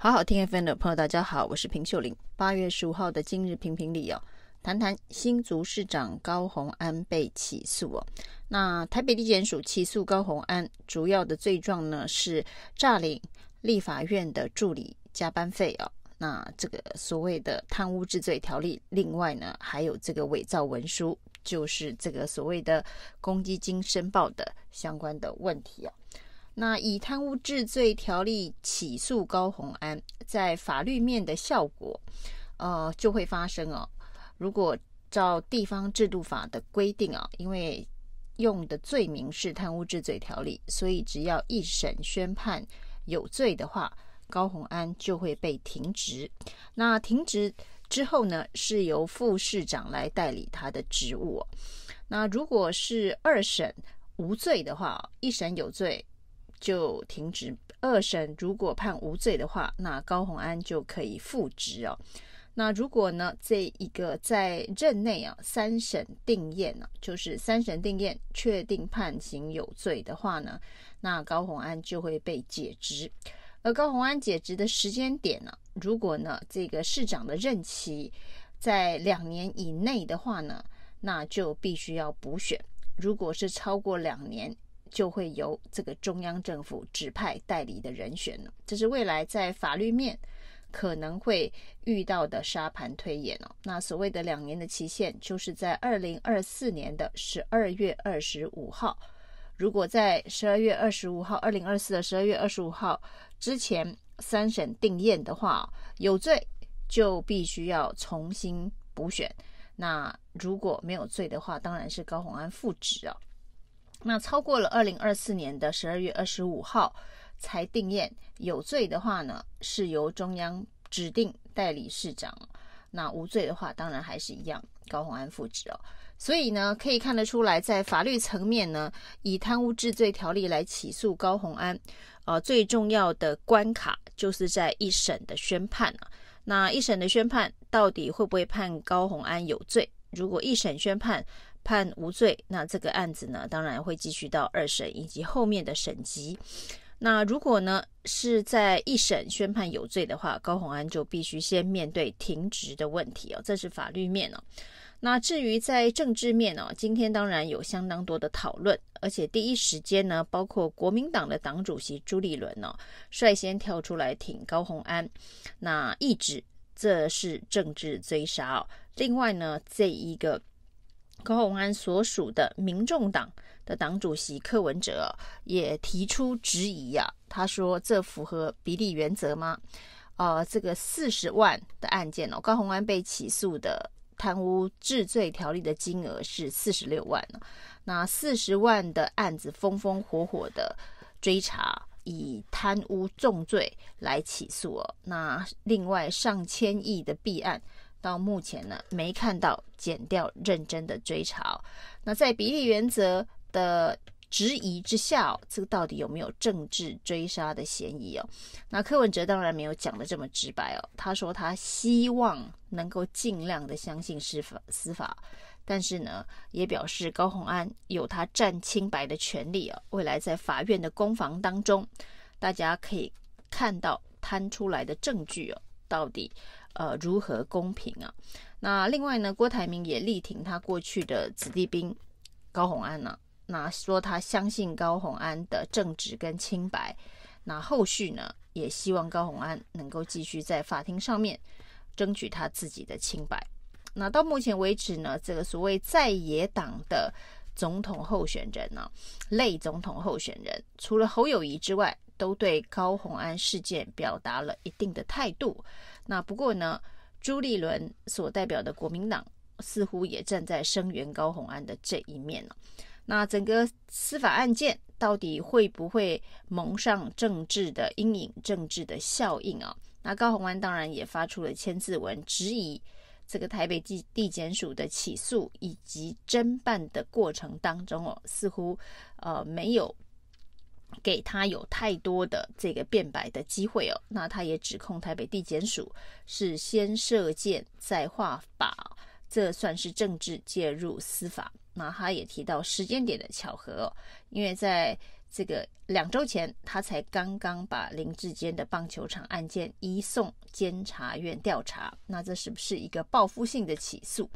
好好听 FM 的朋友，大家好，我是平秀玲。八月十五号的今日评评理哦，谈谈新竹市长高虹安被起诉哦。那台北地检署起诉高虹安，主要的罪状呢是诈领立法院的助理加班费哦。那这个所谓的贪污治罪条例，另外呢还有这个伪造文书，就是这个所谓的公积金申报的相关的问题哦。那以贪污治罪条例起诉高虹安，在法律面的效果，呃，就会发生哦。如果照地方制度法的规定啊，因为用的罪名是贪污治罪条例，所以只要一审宣判有罪的话，高虹安就会被停职。那停职之后呢，是由副市长来代理他的职务。那如果是二审无罪的话，一审有罪。就停职。二审如果判无罪的话，那高虹安就可以复职哦。那如果呢，这一个在任内啊，三审定验呢，就是三审定验确定判刑有罪的话呢，那高虹安就会被解职。而高虹安解职的时间点呢，如果呢这个市长的任期在两年以内的话呢，那就必须要补选。如果是超过两年，就会由这个中央政府指派代理的人选了，这是未来在法律面可能会遇到的沙盘推演哦。那所谓的两年的期限，就是在二零二四年的十二月二十五号。如果在十二月二十五号，二零二四的十二月二十五号之前三审定验的话，有罪就必须要重新补选。那如果没有罪的话，当然是高虹安复职啊。那超过了二零二四年的十二月二十五号才定验有罪的话呢，是由中央指定代理市长。那无罪的话，当然还是一样，高虹安复职哦。所以呢，可以看得出来，在法律层面呢，以贪污治罪条例来起诉高虹安，呃，最重要的关卡就是在一审的宣判啊。那一审的宣判到底会不会判高虹安有罪？如果一审宣判，判无罪，那这个案子呢，当然会继续到二审以及后面的审级。那如果呢是在一审宣判有罪的话，高虹安就必须先面对停职的问题哦，这是法律面哦。那至于在政治面哦，今天当然有相当多的讨论，而且第一时间呢，包括国民党的党主席朱立伦哦，率先跳出来挺高虹安，那一直这是政治追杀哦。另外呢，这一个。高虹安所属的民众党的党主席柯文哲也提出质疑呀、啊，他说：“这符合比例原则吗？”呃，这个四十万的案件哦，高虹安被起诉的贪污治罪条例的金额是四十六万，那四十万的案子风风火火的追查，以贪污重罪来起诉哦。那另外上千亿的弊案。到目前呢，没看到减掉认真的追查。那在比例原则的质疑之下，这个到底有没有政治追杀的嫌疑哦？那柯文哲当然没有讲得这么直白哦。他说他希望能够尽量的相信司法司法，但是呢，也表示高虹安有他占清白的权利哦。未来在法院的攻防当中，大家可以看到摊出来的证据哦，到底。呃，如何公平啊？那另外呢，郭台铭也力挺他过去的子弟兵高虹安呢、那说他相信高虹安的正直跟清白。那后续呢，也希望高虹安能够继续在法庭上面争取他自己的清白。那到目前为止呢，这个所谓在野党的总统候选人呢、类总统候选人，除了侯友谊之外，都对高虹安事件表达了一定的态度。那不过呢，朱立伦所代表的国民党似乎也站在声援高虹安的这一面了。那整个司法案件到底会不会蒙上政治的阴影、政治的效应啊？那高虹安当然也发出了千字文，质疑这个台北地地检署的起诉以及侦办的过程当中哦，似乎呃没有。给他有太多的这个辩白的机会哦，那他也指控台北地检署是先射箭再画靶，这算是政治介入司法。那他也提到时间点的巧合哦，因为在这个两周前，他才刚刚把林志坚的棒球场案件移送监察院调查，那这是不是一个报复性的起诉？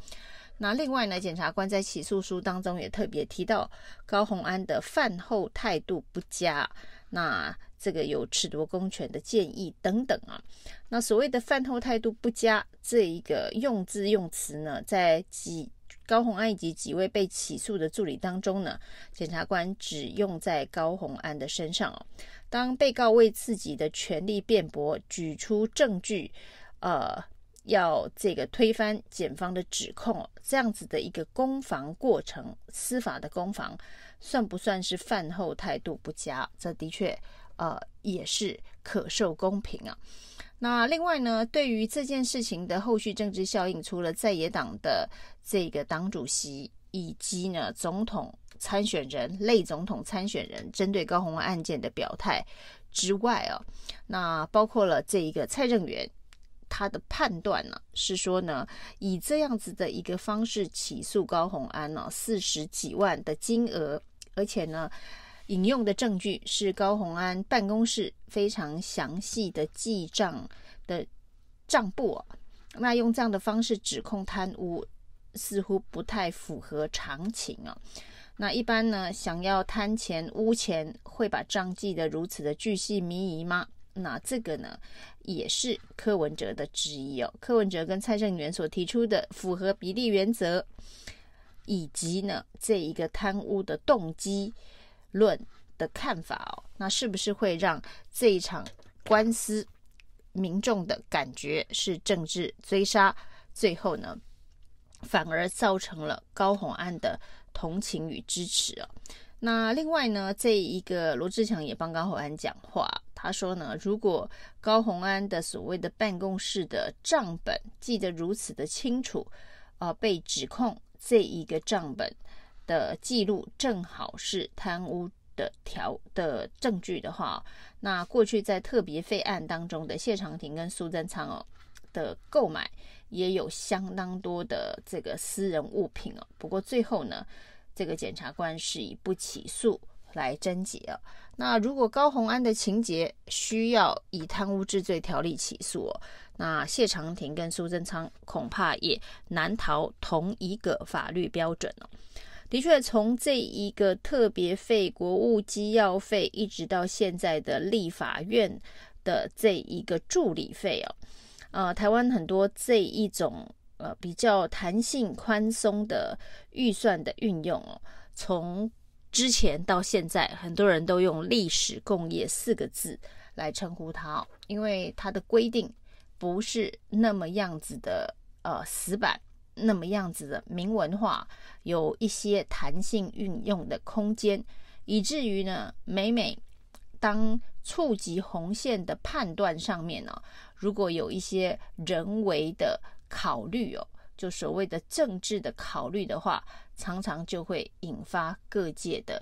那另外呢，检察官在起诉书当中也特别提到高虹安的饭后态度不佳，那这个有褫夺公权的建议等等啊。那所谓的饭后态度不佳这一个用字用词呢，在几高虹安以及几位被起诉的助理当中呢，检察官只用在高虹安的身上哦。当被告为自己的权利辩驳，举出证据，呃。要这个推翻检方的指控，这样子的一个攻防过程，司法的攻防，算不算是饭后态度不佳？这的确，呃，也是可受公平啊。那另外呢，对于这件事情的后续政治效应，除了在野党的这个党主席以及呢总统参选人、类总统参选人针对高虹安案件的表态之外啊，那包括了这一个蔡正元。他的判断呢是说呢，以这样子的一个方式起诉高虹安呢，四十几万的金额，而且呢，引用的证据是高虹安办公室非常详细的记账的账簿啊，那用这样的方式指控贪污，似乎不太符合常情啊。那一般呢，想要贪钱污钱，会把账记得如此的巨细靡遗吗？那这个呢，也是柯文哲的质疑哦。柯文哲跟蔡正元所提出的符合比例原则，以及呢这一个贪污的动机论的看法哦，那是不是会让这一场官司民众的感觉是政治追杀，最后呢反而造成了高虹安的同情与支持哦？那另外呢，这一个罗志强也帮高虹安讲话。他说呢，如果高虹安的所谓的办公室的账本记得如此的清楚，呃，被指控这一个账本的记录正好是贪污的条的证据的话，那过去在特别费案当中的谢长廷跟苏贞昌哦的购买也有相当多的这个私人物品哦。不过最后呢，这个检察官是以不起诉来侦结。那如果高虹安的情节需要以贪污治罪条例起诉哦，那谢长廷跟苏贞昌恐怕也难逃同一个法律标准哦。的确，从这一个特别费、国务机要费，一直到现在的立法院的这一个助理费哦，呃，台湾很多这一种呃比较弹性宽松的预算的运用哦，从之前到现在，很多人都用“历史共业”四个字来称呼它，因为它的规定不是那么样子的呃死板，那么样子的明文化，有一些弹性运用的空间，以至于呢，每每当触及红线的判断上面呢，如果有一些人为的考虑哦。就所谓的政治的考虑的话，常常就会引发各界的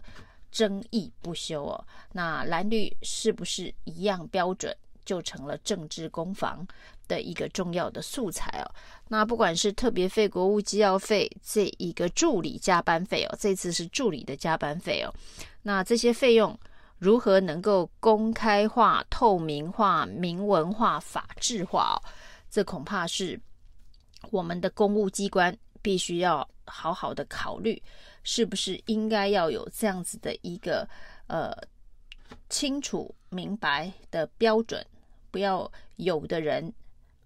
争议不休哦。那蓝绿是不是一样标准，就成了政治攻防的一个重要的素材哦。那不管是特别费、国务机要费这一个助理加班费哦，这次是助理的加班费哦。那这些费用如何能够公开化、透明化、明文化、法制化哦？这恐怕是。我们的公务机关必须要好好的考虑，是不是应该要有这样子的一个呃清楚明白的标准，不要有的人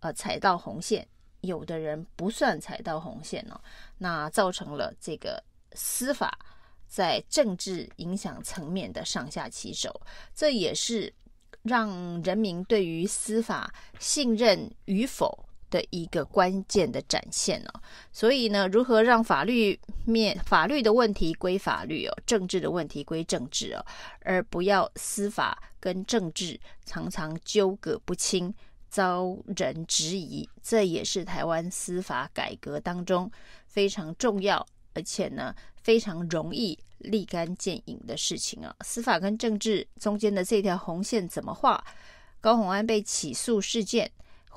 呃踩到红线，有的人不算踩到红线哦，那造成了这个司法在政治影响层面的上下其手，这也是让人民对于司法信任与否。的一个关键的展现哦，所以呢，如何让法律面法律的问题归法律哦，政治的问题归政治哦，而不要司法跟政治常常纠葛不清，遭人质疑，这也是台湾司法改革当中非常重要，而且呢非常容易立竿见影的事情啊。司法跟政治中间的这条红线怎么画？高虹安被起诉事件。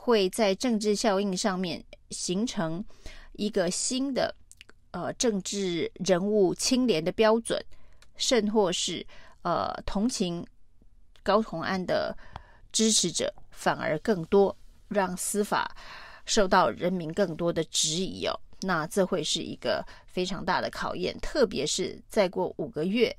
会在政治效应上面形成一个新的呃政治人物清廉的标准，甚或是呃同情高虹安的支持者反而更多，让司法受到人民更多的质疑哦。那这会是一个非常大的考验，特别是再过五个月，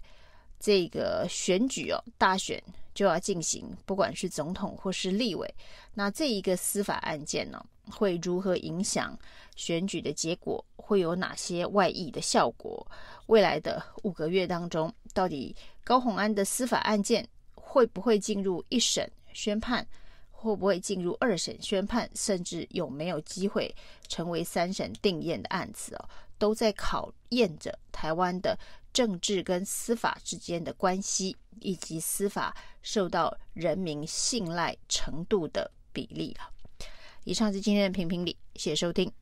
这个选举哦，大选就要进行，不管是总统或是立委，那这一个司法案件呢，会如何影响选举的结果？会有哪些外溢的效果？未来的五个月当中，到底高虹安的司法案件会不会进入一审宣判？会不会进入二审宣判，甚至有没有机会成为三审定谳的案子哦，都在考验着台湾的政治跟司法之间的关系，以及司法受到人民信赖程度的比例了。以上是今天的评评理，谢谢收听。